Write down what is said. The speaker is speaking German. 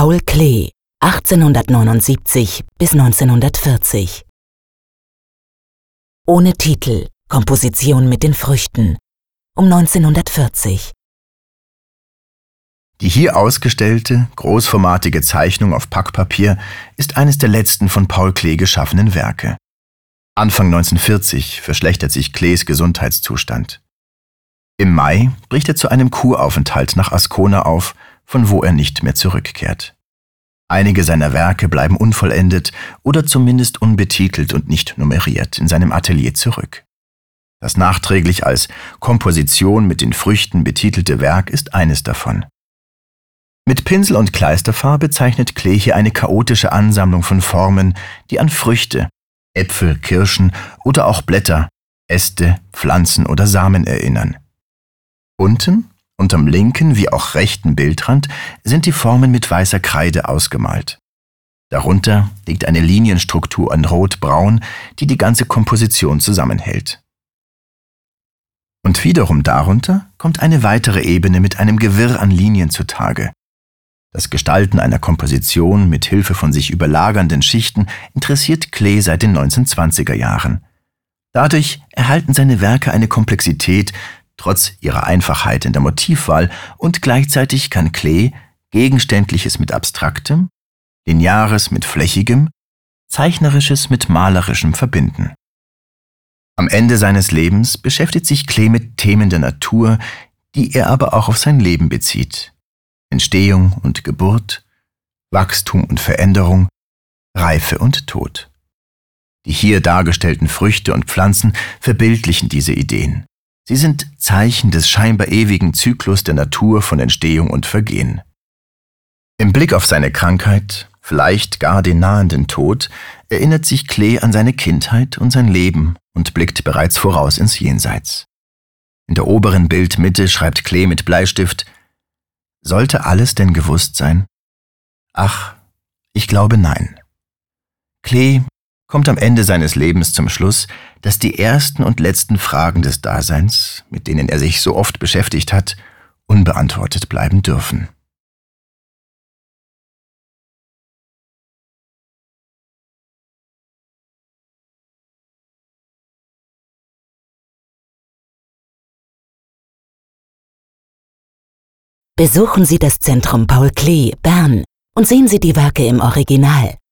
Paul Klee, 1879 bis 1940. Ohne Titel, Komposition mit den Früchten, um 1940. Die hier ausgestellte, großformatige Zeichnung auf Packpapier ist eines der letzten von Paul Klee geschaffenen Werke. Anfang 1940 verschlechtert sich Klees Gesundheitszustand. Im Mai bricht er zu einem Kuraufenthalt nach Ascona auf, von wo er nicht mehr zurückkehrt. Einige seiner Werke bleiben unvollendet oder zumindest unbetitelt und nicht nummeriert in seinem Atelier zurück. Das nachträglich als Komposition mit den Früchten betitelte Werk ist eines davon. Mit Pinsel und Kleisterfarbe zeichnet Klee hier eine chaotische Ansammlung von Formen, die an Früchte, Äpfel, Kirschen oder auch Blätter, Äste, Pflanzen oder Samen erinnern. Unten, unterm linken wie auch rechten Bildrand, sind die Formen mit weißer Kreide ausgemalt. Darunter liegt eine Linienstruktur an Rot-Braun, die die ganze Komposition zusammenhält. Und wiederum darunter kommt eine weitere Ebene mit einem Gewirr an Linien zutage. Das Gestalten einer Komposition mit Hilfe von sich überlagernden Schichten interessiert Klee seit den 1920er Jahren. Dadurch erhalten seine Werke eine Komplexität, trotz ihrer Einfachheit in der Motivwahl und gleichzeitig kann Klee Gegenständliches mit Abstraktem, Lineares mit Flächigem, Zeichnerisches mit Malerischem verbinden. Am Ende seines Lebens beschäftigt sich Klee mit Themen der Natur, die er aber auch auf sein Leben bezieht. Entstehung und Geburt, Wachstum und Veränderung, Reife und Tod. Die hier dargestellten Früchte und Pflanzen verbildlichen diese Ideen. Sie sind Zeichen des scheinbar ewigen Zyklus der Natur von Entstehung und Vergehen. Im Blick auf seine Krankheit, vielleicht gar den nahenden Tod, erinnert sich Klee an seine Kindheit und sein Leben und blickt bereits voraus ins Jenseits. In der oberen Bildmitte schreibt Klee mit Bleistift Sollte alles denn gewusst sein? Ach, ich glaube nein. Klee kommt am Ende seines Lebens zum Schluss, dass die ersten und letzten Fragen des Daseins, mit denen er sich so oft beschäftigt hat, unbeantwortet bleiben dürfen. Besuchen Sie das Zentrum Paul Klee, Bern und sehen Sie die Werke im Original